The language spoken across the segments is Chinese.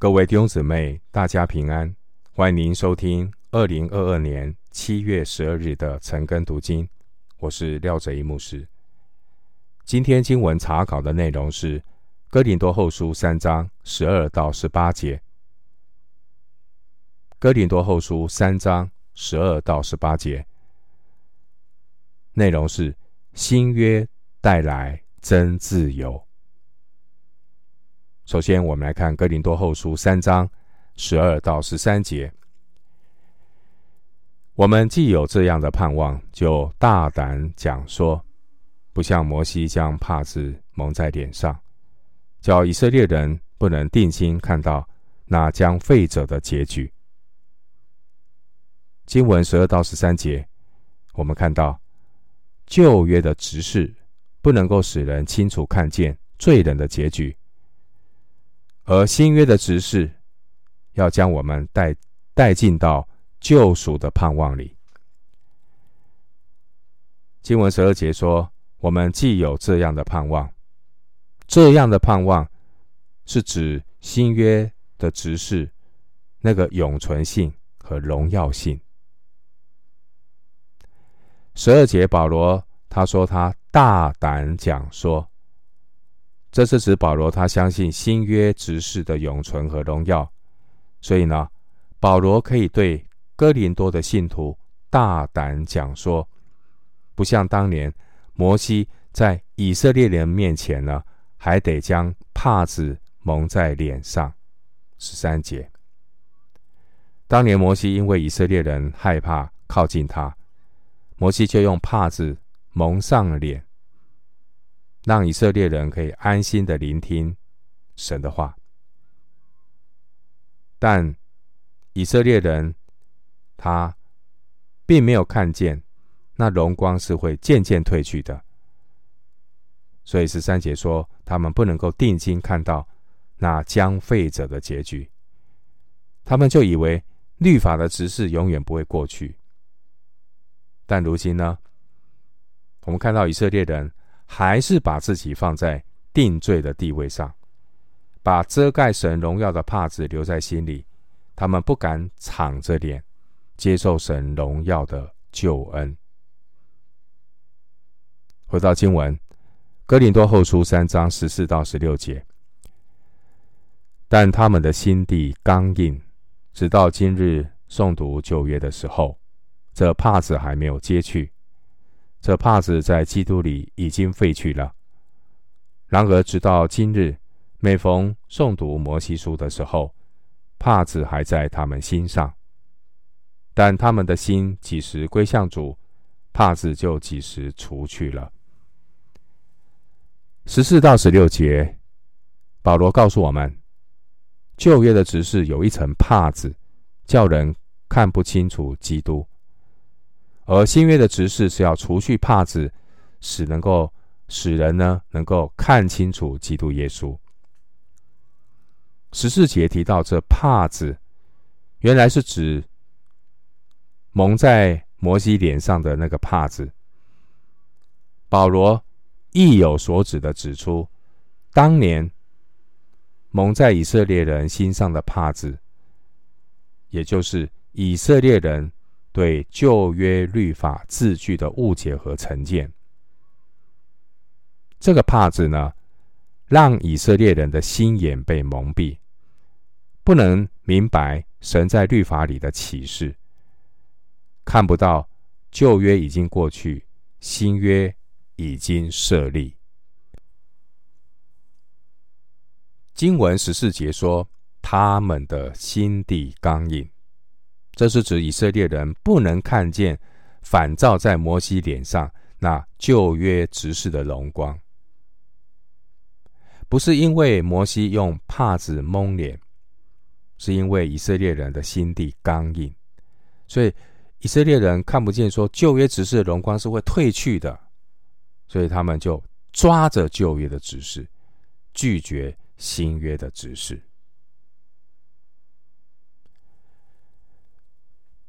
各位弟兄姊妹，大家平安！欢迎您收听二零二二年七月十二日的晨更读经，我是廖哲一牧师。今天经文查考的内容是《哥林多后书》三章十二到十八节，《哥林多后书》三章十二到十八节内容是新约带来真自由。首先，我们来看《哥林多后书》三章十二到十三节。我们既有这样的盼望，就大胆讲说，不像摩西将帕子蒙在脸上，叫以色列人不能定睛看到那将废者的结局。经文十二到十三节，我们看到旧约的执事不能够使人清楚看见罪人的结局。而新约的执事要将我们带带进到救赎的盼望里。经文十二节说：“我们既有这样的盼望，这样的盼望是指新约的执事那个永存性和荣耀性。”十二节保罗他说他大胆讲说。这是指保罗，他相信新约执事的永存和荣耀，所以呢，保罗可以对哥林多的信徒大胆讲说，不像当年摩西在以色列人面前呢，还得将帕子蒙在脸上。十三节，当年摩西因为以色列人害怕靠近他，摩西就用帕子蒙上了脸。让以色列人可以安心的聆听神的话，但以色列人他并没有看见那荣光是会渐渐褪去的，所以十三节说他们不能够定睛看到那将废者的结局，他们就以为律法的执事永远不会过去，但如今呢，我们看到以色列人。还是把自己放在定罪的地位上，把遮盖神荣耀的帕子留在心里，他们不敢敞着脸接受神荣耀的救恩。回到经文，《哥林多后书》三章十四到十六节，但他们的心地刚硬，直到今日诵读旧约的时候，这帕子还没有揭去。这帕子在基督里已经废去了。然而，直到今日，每逢诵读摩西书的时候，帕子还在他们心上。但他们的心几时归向主，帕子就几时除去了。十四到十六节，保罗告诉我们，旧约的执事有一层帕子，叫人看不清楚基督。而新约的执事是要除去帕子，使能够使人呢能够看清楚基督耶稣。十四节提到这帕子，原来是指蒙在摩西脸上的那个帕子。保罗意有所指的指出，当年蒙在以色列人心上的帕子，也就是以色列人。对旧约律法字句的误解和成见，这个帕子呢，让以色列人的心眼被蒙蔽，不能明白神在律法里的启示，看不到旧约已经过去，新约已经设立。经文十四节说，他们的心地刚硬。这是指以色列人不能看见反照在摩西脸上那旧约执事的荣光，不是因为摩西用帕子蒙脸，是因为以色列人的心地刚硬，所以以色列人看不见说旧约执事的荣光是会褪去的，所以他们就抓着旧约的执事，拒绝新约的执事。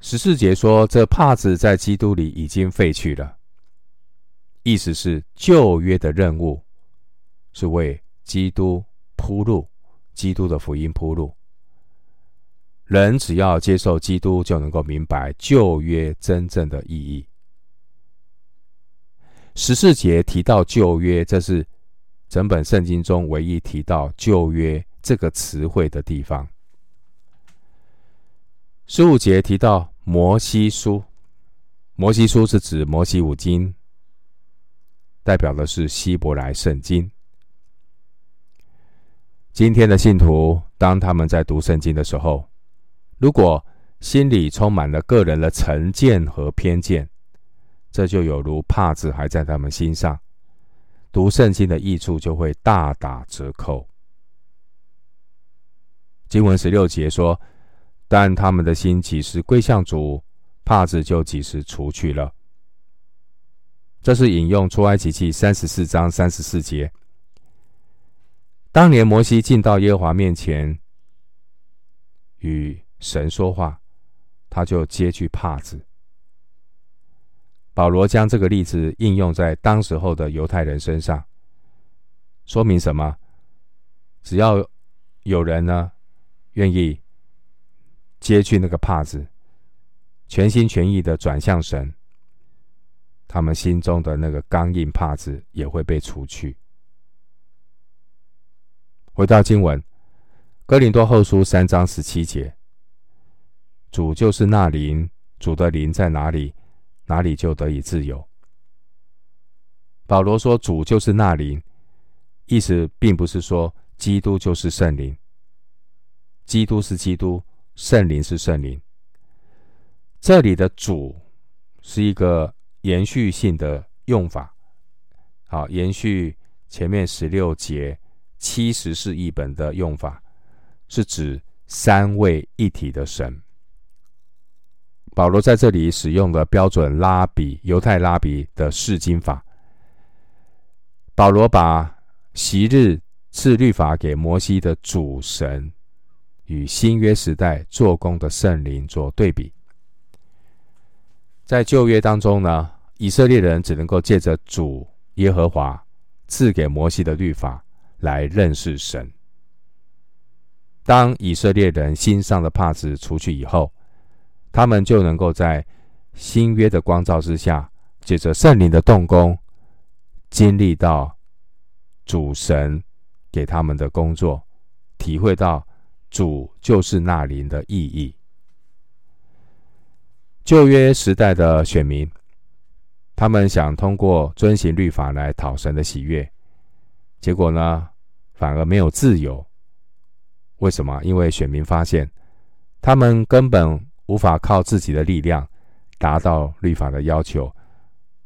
十四节说：“这帕子在基督里已经废去了。”意思是旧约的任务是为基督铺路，基督的福音铺路，人只要接受基督，就能够明白旧约真正的意义。十四节提到旧约，这是整本圣经中唯一提到旧约这个词汇的地方。十五节提到摩西书，摩西书是指摩西五经，代表的是希伯来圣经。今天的信徒，当他们在读圣经的时候，如果心里充满了个人的成见和偏见，这就有如帕子还在他们心上，读圣经的益处就会大打折扣。经文十六节说：“但他们的心几时归向主，帕子就几时除去了。”这是引用出埃及记三十四章三十四节。当年摩西进到耶和华面前与神说话，他就揭去帕子。保罗将这个例子应用在当时候的犹太人身上，说明什么？只要有人呢愿意揭去那个帕子，全心全意的转向神，他们心中的那个刚硬帕子也会被除去。回到经文，《哥林多后书》三章十七节：“主就是那灵，主的灵在哪里，哪里就得以自由。”保罗说：“主就是那灵”，意思并不是说基督就是圣灵。基督是基督，圣灵是圣灵。这里的“主”是一个延续性的用法，好，延续前面十六节。七十士译本的用法是指三位一体的神。保罗在这里使用了标准拉比犹太拉比的释经法。保罗把昔日赐律法给摩西的主神与新约时代做工的圣灵做对比。在旧约当中呢，以色列人只能够借着主耶和华赐给摩西的律法。来认识神。当以色列人心上的帕子除去以后，他们就能够在新约的光照之下，借着圣灵的动工，经历到主神给他们的工作，体会到主就是那灵的意义。旧约时代的选民，他们想通过遵行律法来讨神的喜悦。结果呢，反而没有自由。为什么？因为选民发现，他们根本无法靠自己的力量达到律法的要求，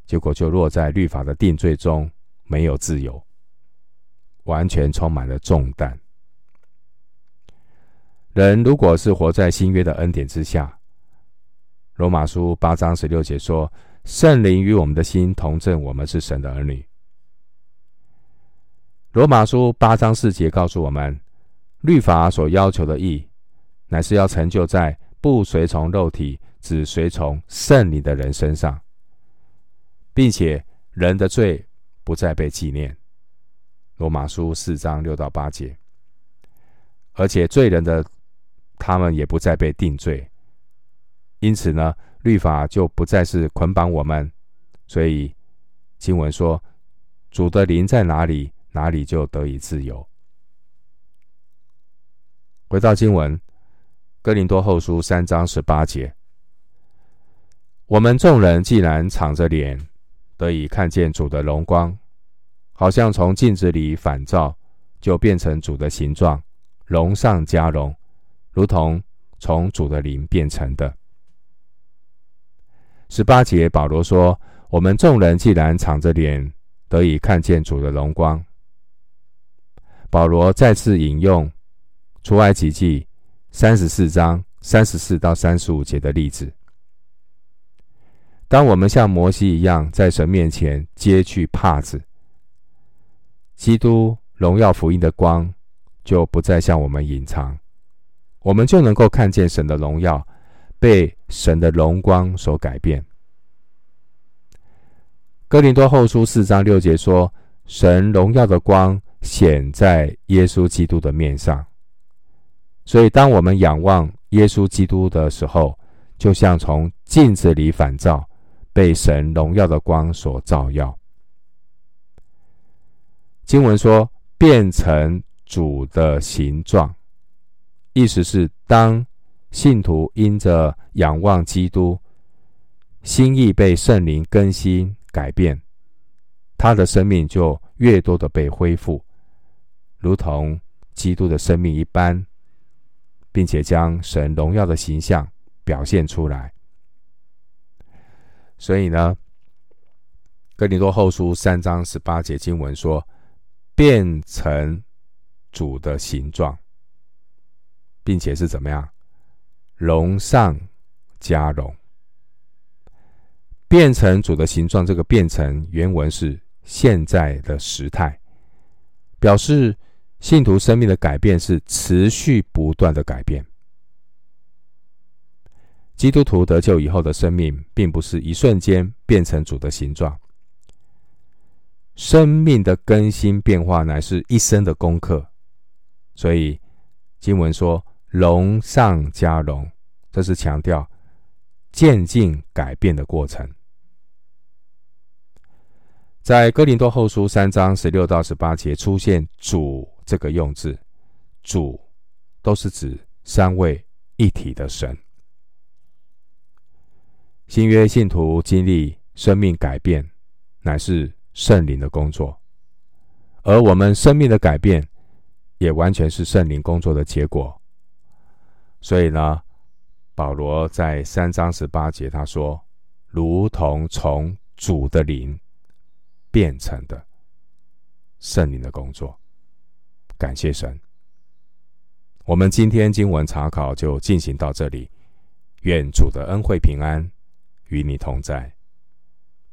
结果就落在律法的定罪中，没有自由，完全充满了重担。人如果是活在新约的恩典之下，罗马书八章十六节说：“圣灵与我们的心同证，我们是神的儿女。”罗马书八章四节告诉我们，律法所要求的义，乃是要成就在不随从肉体、只随从圣灵的人身上，并且人的罪不再被纪念。罗马书四章六到八节，而且罪人的他们也不再被定罪，因此呢，律法就不再是捆绑我们。所以经文说，主的灵在哪里？哪里就得以自由。回到经文，《哥林多后书》三章十八节：我们众人既然敞着脸，得以看见主的荣光，好像从镜子里反照，就变成主的形状，荣上加荣，如同从主的灵变成的。十八节，保罗说：我们众人既然敞着脸，得以看见主的荣光。保罗再次引用出埃及记三十四章三十四到三十五节的例子。当我们像摩西一样在神面前揭去帕子，基督荣耀福音的光就不再向我们隐藏，我们就能够看见神的荣耀被神的荣光所改变。哥林多后书四章六节说：“神荣耀的光。”显在耶稣基督的面上，所以当我们仰望耶稣基督的时候，就像从镜子里反照，被神荣耀的光所照耀。经文说：“变成主的形状”，意思是当信徒因着仰望基督，心意被圣灵更新改变，他的生命就越多的被恢复，如同基督的生命一般，并且将神荣耀的形象表现出来。所以呢，哥林多后书三章十八节经文说。变成主的形状，并且是怎么样？荣上加荣。变成主的形状，这个变成原文是现在的时态，表示信徒生命的改变是持续不断的改变。基督徒得救以后的生命，并不是一瞬间变成主的形状。生命的更新变化乃是一生的功课，所以经文说“荣上加荣”，这是强调渐进改变的过程。在哥林多后书三章十六到十八节出现“主”这个用字，“主”都是指三位一体的神。新约信徒经历生命改变，乃是圣灵的工作，而我们生命的改变，也完全是圣灵工作的结果。所以呢，保罗在三章十八节他说：“如同从主的灵变成的圣灵的工作。”感谢神。我们今天经文查考就进行到这里，愿主的恩惠平安与你同在。